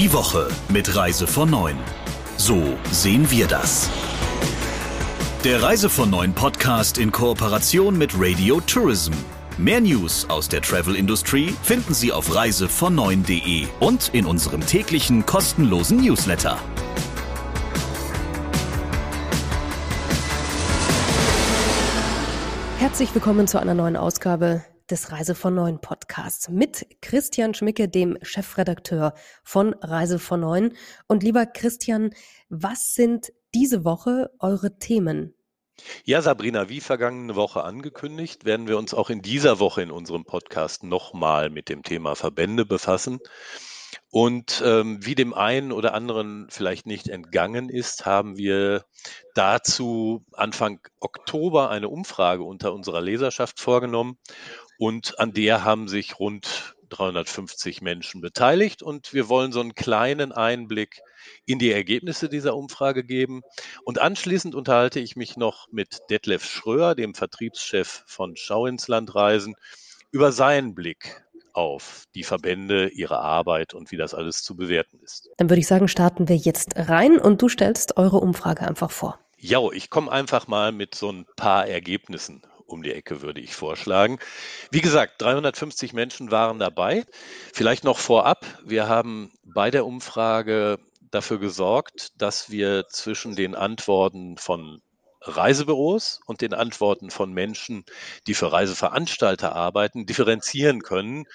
Die Woche mit Reise von 9. So sehen wir das. Der Reise von 9 Podcast in Kooperation mit Radio Tourism. Mehr News aus der Travel-Industrie finden Sie auf reisevon9.de und in unserem täglichen kostenlosen Newsletter. Herzlich willkommen zu einer neuen Ausgabe des Reise von Neuen Podcasts mit Christian Schmicke, dem Chefredakteur von Reise von Neuen. Und lieber Christian, was sind diese Woche eure Themen? Ja, Sabrina, wie vergangene Woche angekündigt, werden wir uns auch in dieser Woche in unserem Podcast nochmal mit dem Thema Verbände befassen. Und ähm, wie dem einen oder anderen vielleicht nicht entgangen ist, haben wir dazu Anfang Oktober eine Umfrage unter unserer Leserschaft vorgenommen und an der haben sich rund 350 Menschen beteiligt und wir wollen so einen kleinen Einblick in die Ergebnisse dieser Umfrage geben. Und anschließend unterhalte ich mich noch mit Detlef Schröer, dem Vertriebschef von Schau ins Land Reisen, über seinen Blick auf die Verbände, ihre Arbeit und wie das alles zu bewerten ist. Dann würde ich sagen, starten wir jetzt rein und du stellst eure Umfrage einfach vor. Ja, ich komme einfach mal mit so ein paar Ergebnissen um die Ecke, würde ich vorschlagen. Wie gesagt, 350 Menschen waren dabei. Vielleicht noch vorab, wir haben bei der Umfrage dafür gesorgt, dass wir zwischen den Antworten von Reisebüros und den Antworten von Menschen, die für Reiseveranstalter arbeiten, differenzieren können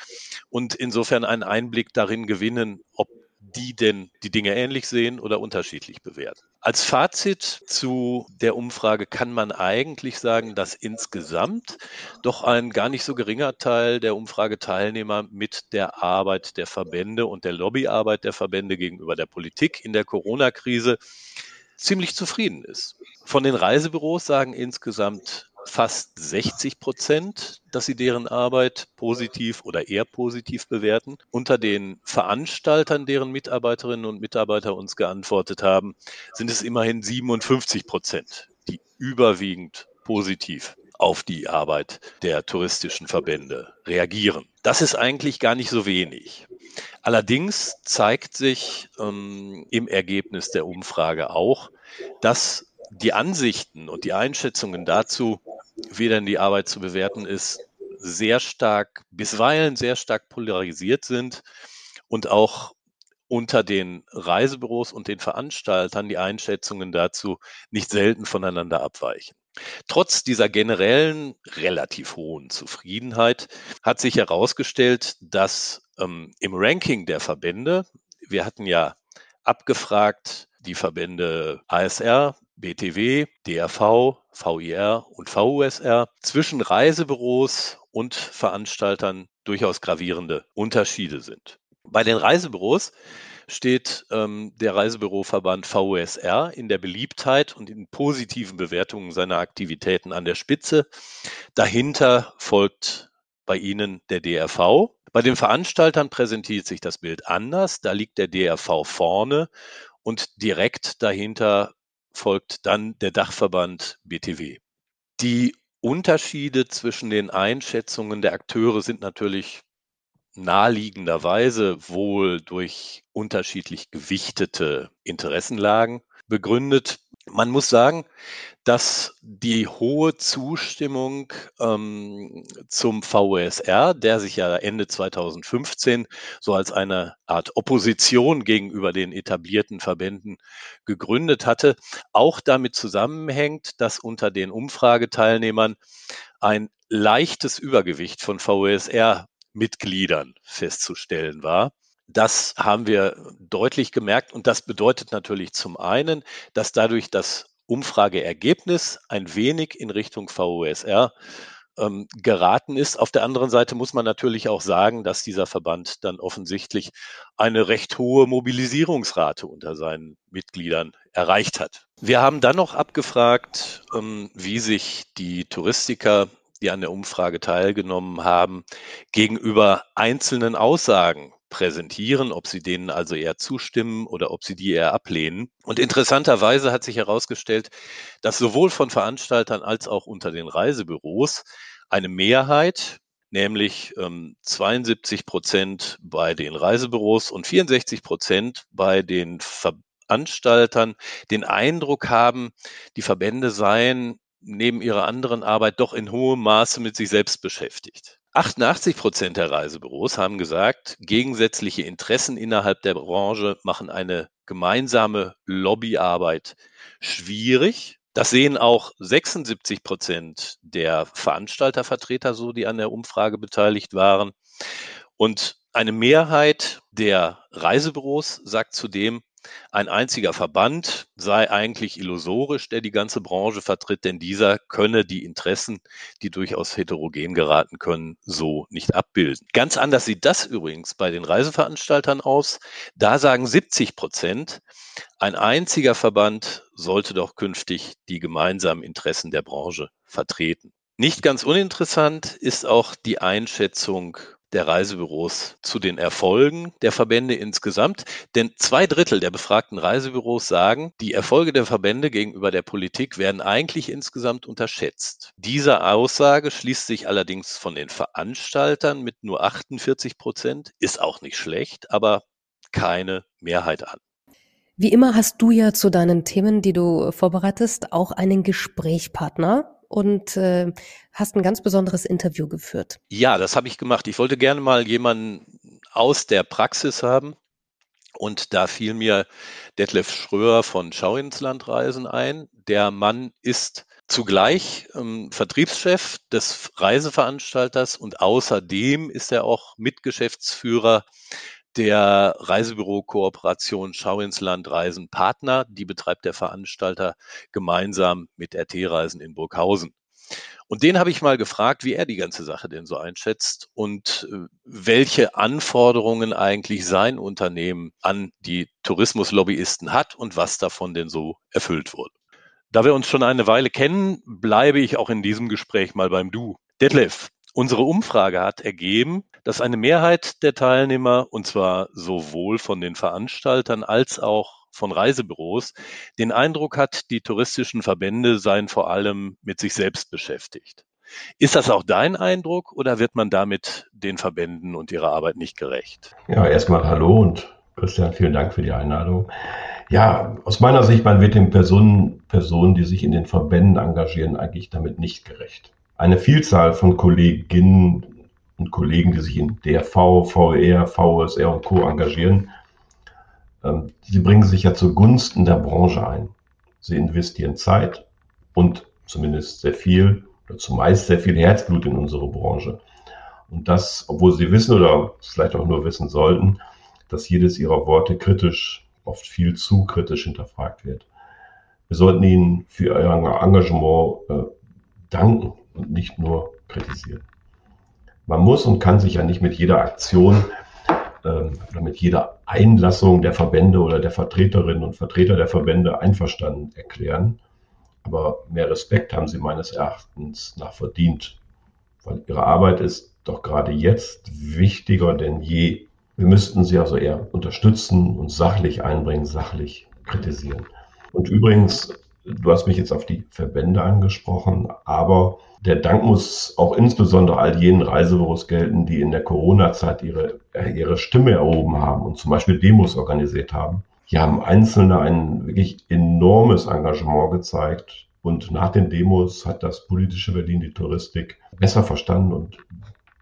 und insofern einen Einblick darin gewinnen, ob die denn die Dinge ähnlich sehen oder unterschiedlich bewerten. Als Fazit zu der Umfrage kann man eigentlich sagen, dass insgesamt doch ein gar nicht so geringer Teil der Umfrageteilnehmer mit der Arbeit der Verbände und der Lobbyarbeit der Verbände gegenüber der Politik in der Corona-Krise ziemlich zufrieden ist. Von den Reisebüros sagen insgesamt fast 60 Prozent, dass sie deren Arbeit positiv oder eher positiv bewerten. Unter den Veranstaltern, deren Mitarbeiterinnen und Mitarbeiter uns geantwortet haben, sind es immerhin 57 Prozent, die überwiegend positiv auf die Arbeit der touristischen Verbände reagieren. Das ist eigentlich gar nicht so wenig. Allerdings zeigt sich ähm, im Ergebnis der Umfrage auch, dass die Ansichten und die Einschätzungen dazu, wie denn die Arbeit zu bewerten ist, sehr stark, bisweilen sehr stark polarisiert sind und auch unter den Reisebüros und den Veranstaltern die Einschätzungen dazu nicht selten voneinander abweichen. Trotz dieser generellen relativ hohen Zufriedenheit hat sich herausgestellt, dass ähm, im Ranking der Verbände, wir hatten ja abgefragt, die Verbände ASR, BTW, DRV, VIR und VUSR zwischen Reisebüros und Veranstaltern durchaus gravierende Unterschiede sind. Bei den Reisebüros steht ähm, der Reisebüroverband VUSR in der Beliebtheit und in positiven Bewertungen seiner Aktivitäten an der Spitze. Dahinter folgt bei Ihnen der DRV. Bei den Veranstaltern präsentiert sich das Bild anders. Da liegt der DRV vorne und direkt dahinter folgt dann der Dachverband BTW. Die Unterschiede zwischen den Einschätzungen der Akteure sind natürlich naheliegenderweise wohl durch unterschiedlich gewichtete Interessenlagen begründet. Man muss sagen, dass die hohe Zustimmung ähm, zum VUSR, der sich ja Ende 2015 so als eine Art Opposition gegenüber den etablierten Verbänden gegründet hatte, auch damit zusammenhängt, dass unter den Umfrageteilnehmern ein leichtes Übergewicht von VUSR-Mitgliedern festzustellen war. Das haben wir deutlich gemerkt und das bedeutet natürlich zum einen, dass dadurch das Umfrageergebnis ein wenig in Richtung VUSR ähm, geraten ist. Auf der anderen Seite muss man natürlich auch sagen, dass dieser Verband dann offensichtlich eine recht hohe Mobilisierungsrate unter seinen Mitgliedern erreicht hat. Wir haben dann noch abgefragt, ähm, wie sich die Touristiker die an der Umfrage teilgenommen haben, gegenüber einzelnen Aussagen präsentieren, ob sie denen also eher zustimmen oder ob sie die eher ablehnen. Und interessanterweise hat sich herausgestellt, dass sowohl von Veranstaltern als auch unter den Reisebüros eine Mehrheit nämlich ähm, 72 Prozent bei den Reisebüros und 64 Prozent bei den Veranstaltern den Eindruck haben, die Verbände seien neben ihrer anderen Arbeit doch in hohem Maße mit sich selbst beschäftigt. 88 Prozent der Reisebüros haben gesagt, gegensätzliche Interessen innerhalb der Branche machen eine gemeinsame Lobbyarbeit schwierig. Das sehen auch 76 Prozent der Veranstaltervertreter so, die an der Umfrage beteiligt waren. Und eine Mehrheit der Reisebüros sagt zudem, ein einziger Verband sei eigentlich illusorisch, der die ganze Branche vertritt, denn dieser könne die Interessen, die durchaus heterogen geraten können, so nicht abbilden. Ganz anders sieht das übrigens bei den Reiseveranstaltern aus. Da sagen 70 Prozent, ein einziger Verband sollte doch künftig die gemeinsamen Interessen der Branche vertreten. Nicht ganz uninteressant ist auch die Einschätzung der Reisebüros zu den Erfolgen der Verbände insgesamt. Denn zwei Drittel der befragten Reisebüros sagen, die Erfolge der Verbände gegenüber der Politik werden eigentlich insgesamt unterschätzt. Diese Aussage schließt sich allerdings von den Veranstaltern mit nur 48 Prozent, ist auch nicht schlecht, aber keine Mehrheit an. Wie immer hast du ja zu deinen Themen, die du vorbereitest, auch einen Gesprächspartner und äh, hast ein ganz besonderes Interview geführt. Ja, das habe ich gemacht. Ich wollte gerne mal jemanden aus der Praxis haben. Und da fiel mir Detlef Schröer von Schau ins Land Reisen ein. Der Mann ist zugleich ähm, Vertriebschef des Reiseveranstalters und außerdem ist er auch Mitgeschäftsführer der Reisebüro-Kooperation Schau ins Land Reisen Partner. Die betreibt der Veranstalter gemeinsam mit RT-Reisen in Burghausen. Und den habe ich mal gefragt, wie er die ganze Sache denn so einschätzt und äh, welche Anforderungen eigentlich sein Unternehmen an die Tourismuslobbyisten hat und was davon denn so erfüllt wurde. Da wir uns schon eine Weile kennen, bleibe ich auch in diesem Gespräch mal beim Du. Detlef, unsere Umfrage hat ergeben, dass eine Mehrheit der Teilnehmer, und zwar sowohl von den Veranstaltern als auch von Reisebüros, den Eindruck hat, die touristischen Verbände seien vor allem mit sich selbst beschäftigt. Ist das auch dein Eindruck oder wird man damit den Verbänden und ihrer Arbeit nicht gerecht? Ja, erstmal Hallo und Christian, vielen Dank für die Einladung. Ja, aus meiner Sicht, man wird den Personen, Personen, die sich in den Verbänden engagieren, eigentlich damit nicht gerecht. Eine Vielzahl von Kolleginnen und Kollegen, die sich in DRV, VR, VSR und Co. engagieren, ähm, sie bringen sich ja zugunsten der Branche ein. Sie investieren Zeit und zumindest sehr viel, oder zumeist sehr viel Herzblut in unsere Branche. Und das, obwohl sie wissen oder vielleicht auch nur wissen sollten, dass jedes ihrer Worte kritisch, oft viel zu kritisch hinterfragt wird. Wir sollten ihnen für ihr Engagement äh, danken und nicht nur kritisieren man muss und kann sich ja nicht mit jeder Aktion ähm, oder mit jeder Einlassung der Verbände oder der Vertreterinnen und Vertreter der Verbände einverstanden erklären. Aber mehr Respekt haben sie meines Erachtens nach verdient, weil ihre Arbeit ist doch gerade jetzt wichtiger denn je. Wir müssten sie also eher unterstützen und sachlich einbringen, sachlich kritisieren. Und übrigens, du hast mich jetzt auf die Verbände angesprochen, aber der Dank muss auch insbesondere all jenen Reisebüros gelten, die in der Corona-Zeit ihre, ihre Stimme erhoben haben und zum Beispiel Demos organisiert haben. Hier haben Einzelne ein wirklich enormes Engagement gezeigt. Und nach den Demos hat das politische Berlin die Touristik besser verstanden und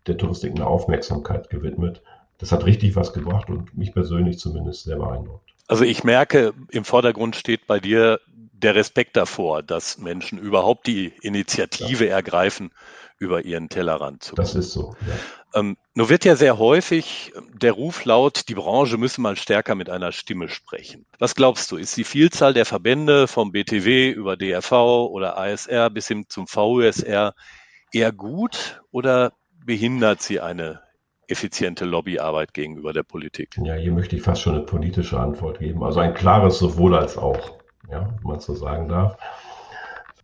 der Touristik eine Aufmerksamkeit gewidmet. Das hat richtig was gebracht und mich persönlich zumindest sehr beeindruckt. Also ich merke, im Vordergrund steht bei dir der Respekt davor, dass Menschen überhaupt die Initiative ja. ergreifen, über ihren Tellerrand zu kommen. Das ist so. Ja. Ähm, nur wird ja sehr häufig der Ruf laut, die Branche müsse mal stärker mit einer Stimme sprechen. Was glaubst du, ist die Vielzahl der Verbände vom BTW über DRV oder ASR bis hin zum VUSR eher gut oder behindert sie eine effiziente Lobbyarbeit gegenüber der Politik? Ja, hier möchte ich fast schon eine politische Antwort geben. Also ein klares sowohl als auch so sagen darf.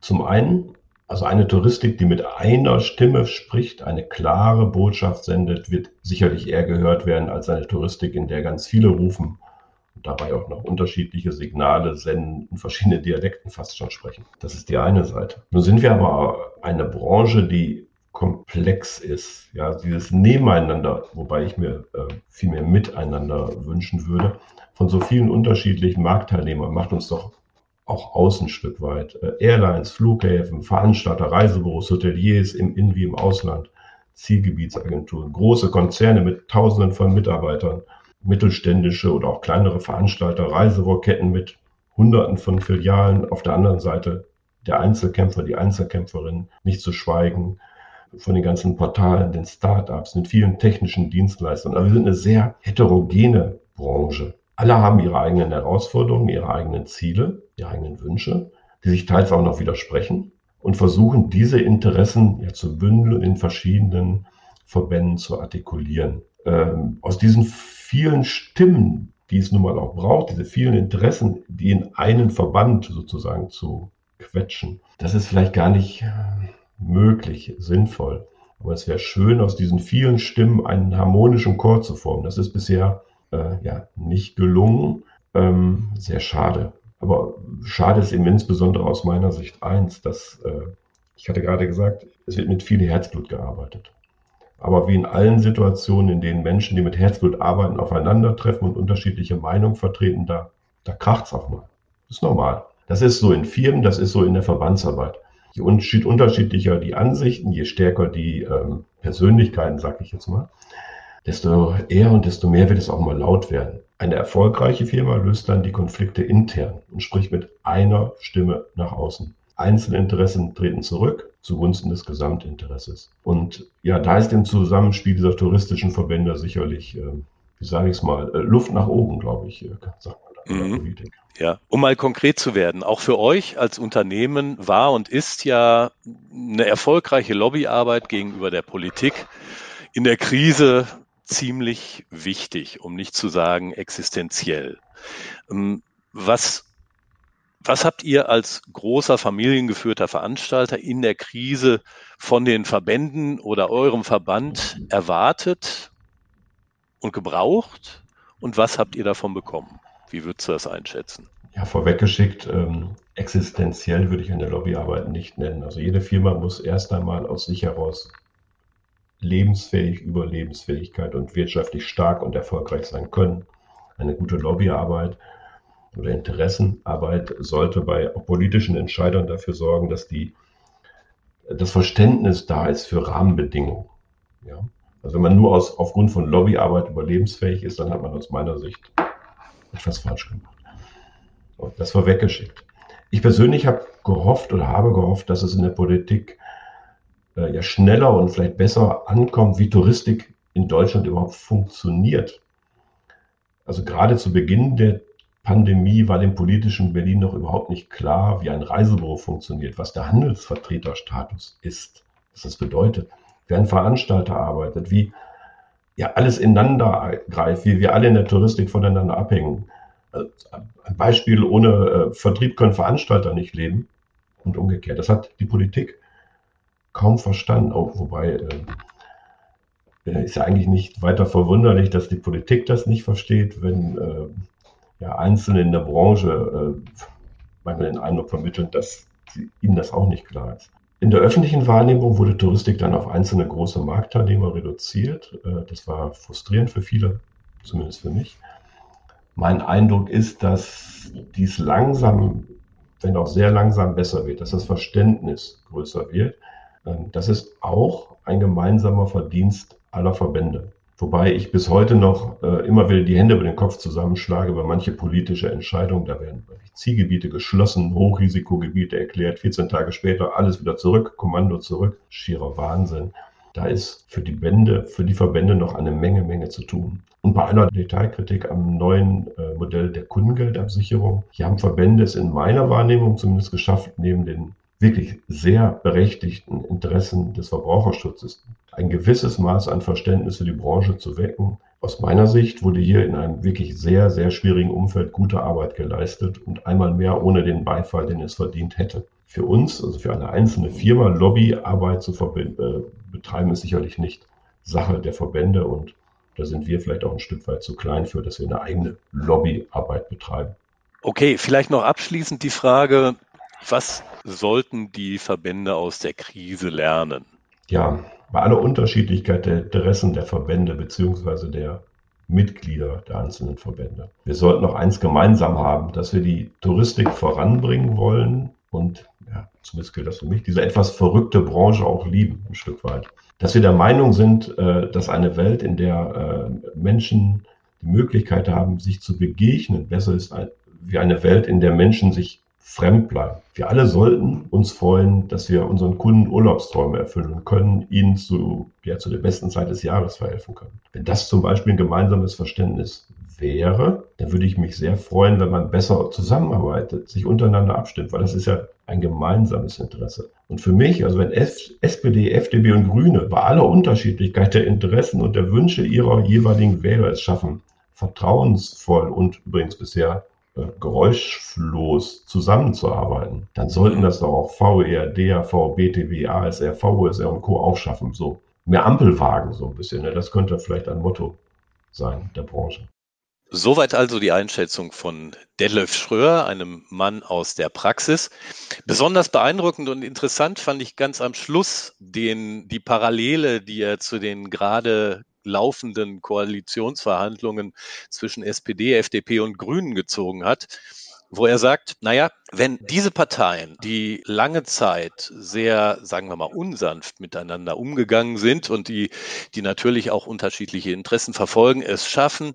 Zum einen, also eine Touristik, die mit einer Stimme spricht, eine klare Botschaft sendet, wird sicherlich eher gehört werden als eine Touristik, in der ganz viele rufen und dabei auch noch unterschiedliche Signale senden und verschiedene Dialekten fast schon sprechen. Das ist die eine Seite. Nun sind wir aber eine Branche, die komplex ist. Ja, dieses Nebeneinander, wobei ich mir äh, viel mehr Miteinander wünschen würde, von so vielen unterschiedlichen Marktteilnehmern macht uns doch auch aus ein Stück weit. Äh, Airlines, Flughäfen, Veranstalter, Reisebüros, Hoteliers im In- wie im Ausland, Zielgebietsagenturen, große Konzerne mit Tausenden von Mitarbeitern, mittelständische oder auch kleinere Veranstalter, Reiserohrketten mit Hunderten von Filialen. Auf der anderen Seite der Einzelkämpfer, die Einzelkämpferin, nicht zu schweigen von den ganzen Portalen, den Startups, den vielen technischen Dienstleistern. Aber wir sind eine sehr heterogene Branche. Alle haben ihre eigenen Herausforderungen, ihre eigenen Ziele, ihre eigenen Wünsche, die sich teils auch noch widersprechen und versuchen, diese Interessen ja zu bündeln in verschiedenen Verbänden zu artikulieren. Ähm, aus diesen vielen Stimmen, die es nun mal auch braucht, diese vielen Interessen, die in einen Verband sozusagen zu quetschen, das ist vielleicht gar nicht möglich, sinnvoll. Aber es wäre schön, aus diesen vielen Stimmen einen harmonischen Chor zu formen. Das ist bisher äh, ja nicht gelungen. Ähm, sehr schade. Aber schade ist eben insbesondere aus meiner Sicht eins, dass äh, ich hatte gerade gesagt, es wird mit viel Herzblut gearbeitet. Aber wie in allen Situationen, in denen Menschen, die mit Herzblut arbeiten, aufeinandertreffen und unterschiedliche Meinungen vertreten, da, da kracht es auch mal. Das ist normal. Das ist so in Firmen, das ist so in der Verbandsarbeit. Je unterschiedlicher die Ansichten, je stärker die ähm, Persönlichkeiten, sag ich jetzt mal, desto eher und desto mehr wird es auch mal laut werden. Eine erfolgreiche Firma löst dann die Konflikte intern und spricht mit einer Stimme nach außen. Einzelinteressen treten zurück zugunsten des Gesamtinteresses. Und ja, da ist im Zusammenspiel dieser touristischen Verbände sicherlich, äh, wie sage ich es mal, äh, Luft nach oben, glaube ich, äh, sagt man da mhm. Politik. Ja, um mal konkret zu werden, auch für euch als Unternehmen war und ist ja eine erfolgreiche Lobbyarbeit gegenüber der Politik in der Krise ziemlich wichtig, um nicht zu sagen existenziell. Ähm, was, was habt ihr als großer familiengeführter Veranstalter in der Krise von den Verbänden oder eurem Verband erwartet und gebraucht? Und was habt ihr davon bekommen? Wie würdest du das einschätzen? Ja, vorweggeschickt, ähm, existenziell würde ich eine Lobbyarbeit nicht nennen. Also jede Firma muss erst einmal aus sich heraus lebensfähig, Überlebensfähigkeit und wirtschaftlich stark und erfolgreich sein können. Eine gute Lobbyarbeit oder Interessenarbeit sollte bei politischen Entscheidern dafür sorgen, dass die, das Verständnis da ist für Rahmenbedingungen. Ja? Also wenn man nur aus, aufgrund von Lobbyarbeit überlebensfähig ist, dann hat man aus meiner Sicht etwas falsch gemacht. Und das war weggeschickt. Ich persönlich habe gehofft oder habe gehofft, dass es in der Politik ja schneller und vielleicht besser ankommt, wie Touristik in Deutschland überhaupt funktioniert. Also gerade zu Beginn der Pandemie war dem politischen Berlin noch überhaupt nicht klar, wie ein Reisebüro funktioniert, was der Handelsvertreterstatus ist, was das bedeutet, wie ein Veranstalter arbeitet, wie ja alles ineinander greift, wie wir alle in der Touristik voneinander abhängen. Also ein Beispiel, ohne äh, Vertrieb können Veranstalter nicht leben und umgekehrt. Das hat die Politik kaum verstanden. Auch, wobei äh, äh, ist ja eigentlich nicht weiter verwunderlich, dass die Politik das nicht versteht, wenn äh, ja, Einzelne in der Branche äh, manchmal den Eindruck vermitteln, dass sie, ihnen das auch nicht klar ist. In der öffentlichen Wahrnehmung wurde Touristik dann auf einzelne große Marktteilnehmer reduziert. Äh, das war frustrierend für viele, zumindest für mich. Mein Eindruck ist, dass dies langsam, wenn auch sehr langsam besser wird, dass das Verständnis größer wird das ist auch ein gemeinsamer Verdienst aller Verbände. Wobei ich bis heute noch äh, immer wieder die Hände über den Kopf zusammenschlage über manche politische Entscheidungen. Da werden Zielgebiete geschlossen, Hochrisikogebiete erklärt, 14 Tage später alles wieder zurück, Kommando zurück. Schierer Wahnsinn. Da ist für die Bände, für die Verbände noch eine Menge, Menge zu tun. Und bei einer Detailkritik am neuen äh, Modell der Kundengeldabsicherung, hier haben Verbände es in meiner Wahrnehmung zumindest geschafft, neben den wirklich sehr berechtigten Interessen des Verbraucherschutzes ein gewisses Maß an Verständnis für die Branche zu wecken. Aus meiner Sicht wurde hier in einem wirklich sehr, sehr schwierigen Umfeld gute Arbeit geleistet und einmal mehr ohne den Beifall, den es verdient hätte. Für uns, also für eine einzelne Firma, Lobbyarbeit zu äh, betreiben, ist sicherlich nicht Sache der Verbände und da sind wir vielleicht auch ein Stück weit zu klein für, dass wir eine eigene Lobbyarbeit betreiben. Okay, vielleicht noch abschließend die Frage, was sollten die Verbände aus der Krise lernen? ja, bei aller Unterschiedlichkeit der Interessen der Verbände beziehungsweise der Mitglieder der einzelnen Verbände. Wir sollten noch eins gemeinsam haben, dass wir die Touristik voranbringen wollen und, ja, zumindest gilt das für mich, diese etwas verrückte Branche auch lieben, ein Stück weit. Dass wir der Meinung sind, äh, dass eine Welt, in der äh, Menschen die Möglichkeit haben, sich zu begegnen, besser ist wie eine Welt, in der Menschen sich fremd bleiben. Wir alle sollten uns freuen, dass wir unseren Kunden Urlaubsträume erfüllen können, ihnen zu, ja, zu der besten Zeit des Jahres verhelfen können. Wenn das zum Beispiel ein gemeinsames Verständnis wäre, dann würde ich mich sehr freuen, wenn man besser zusammenarbeitet, sich untereinander abstimmt, weil das ist ja ein gemeinsames Interesse. Und für mich, also wenn SPD, FDP und Grüne bei aller Unterschiedlichkeit der Interessen und der Wünsche ihrer jeweiligen Wähler es schaffen, vertrauensvoll und übrigens bisher geräuschlos zusammenzuarbeiten, dann sollten das doch auch VER, DAV, BTW, ASR, VOSR und Co. auch schaffen. So mehr Ampelwagen so ein bisschen. Ne? Das könnte vielleicht ein Motto sein der Branche. Soweit also die Einschätzung von Detlef Schröer, einem Mann aus der Praxis. Besonders beeindruckend und interessant fand ich ganz am Schluss den, die Parallele, die er zu den gerade laufenden Koalitionsverhandlungen zwischen SPD, FDP und Grünen gezogen hat, wo er sagt, naja, wenn diese Parteien, die lange Zeit sehr, sagen wir mal, unsanft miteinander umgegangen sind und die, die natürlich auch unterschiedliche Interessen verfolgen, es schaffen,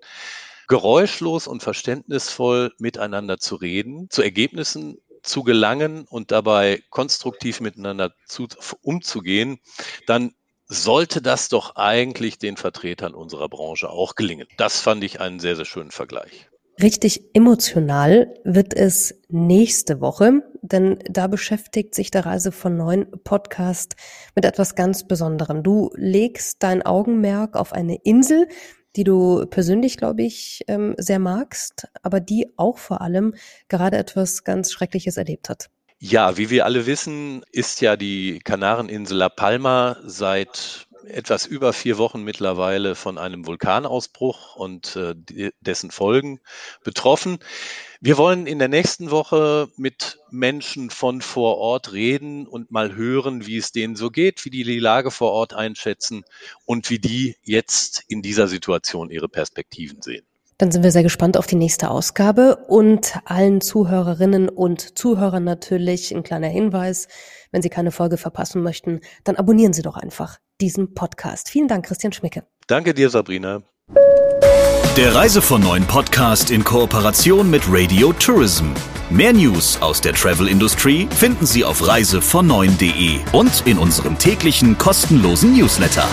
geräuschlos und verständnisvoll miteinander zu reden, zu Ergebnissen zu gelangen und dabei konstruktiv miteinander zu, umzugehen, dann sollte das doch eigentlich den Vertretern unserer Branche auch gelingen. Das fand ich einen sehr, sehr schönen Vergleich. Richtig emotional wird es nächste Woche, denn da beschäftigt sich der Reise von Neuen Podcast mit etwas ganz Besonderem. Du legst dein Augenmerk auf eine Insel, die du persönlich, glaube ich, ähm, sehr magst, aber die auch vor allem gerade etwas ganz Schreckliches erlebt hat. Ja, wie wir alle wissen, ist ja die Kanareninsel La Palma seit etwas über vier Wochen mittlerweile von einem Vulkanausbruch und äh, dessen Folgen betroffen. Wir wollen in der nächsten Woche mit Menschen von vor Ort reden und mal hören, wie es denen so geht, wie die die Lage vor Ort einschätzen und wie die jetzt in dieser Situation ihre Perspektiven sehen. Dann sind wir sehr gespannt auf die nächste Ausgabe und allen Zuhörerinnen und Zuhörern natürlich ein kleiner Hinweis. Wenn Sie keine Folge verpassen möchten, dann abonnieren Sie doch einfach diesen Podcast. Vielen Dank, Christian Schmicke. Danke dir, Sabrina. Der Reise von neuen Podcast in Kooperation mit Radio Tourism. Mehr News aus der Travel Industry finden Sie auf reisevon und in unserem täglichen kostenlosen Newsletter.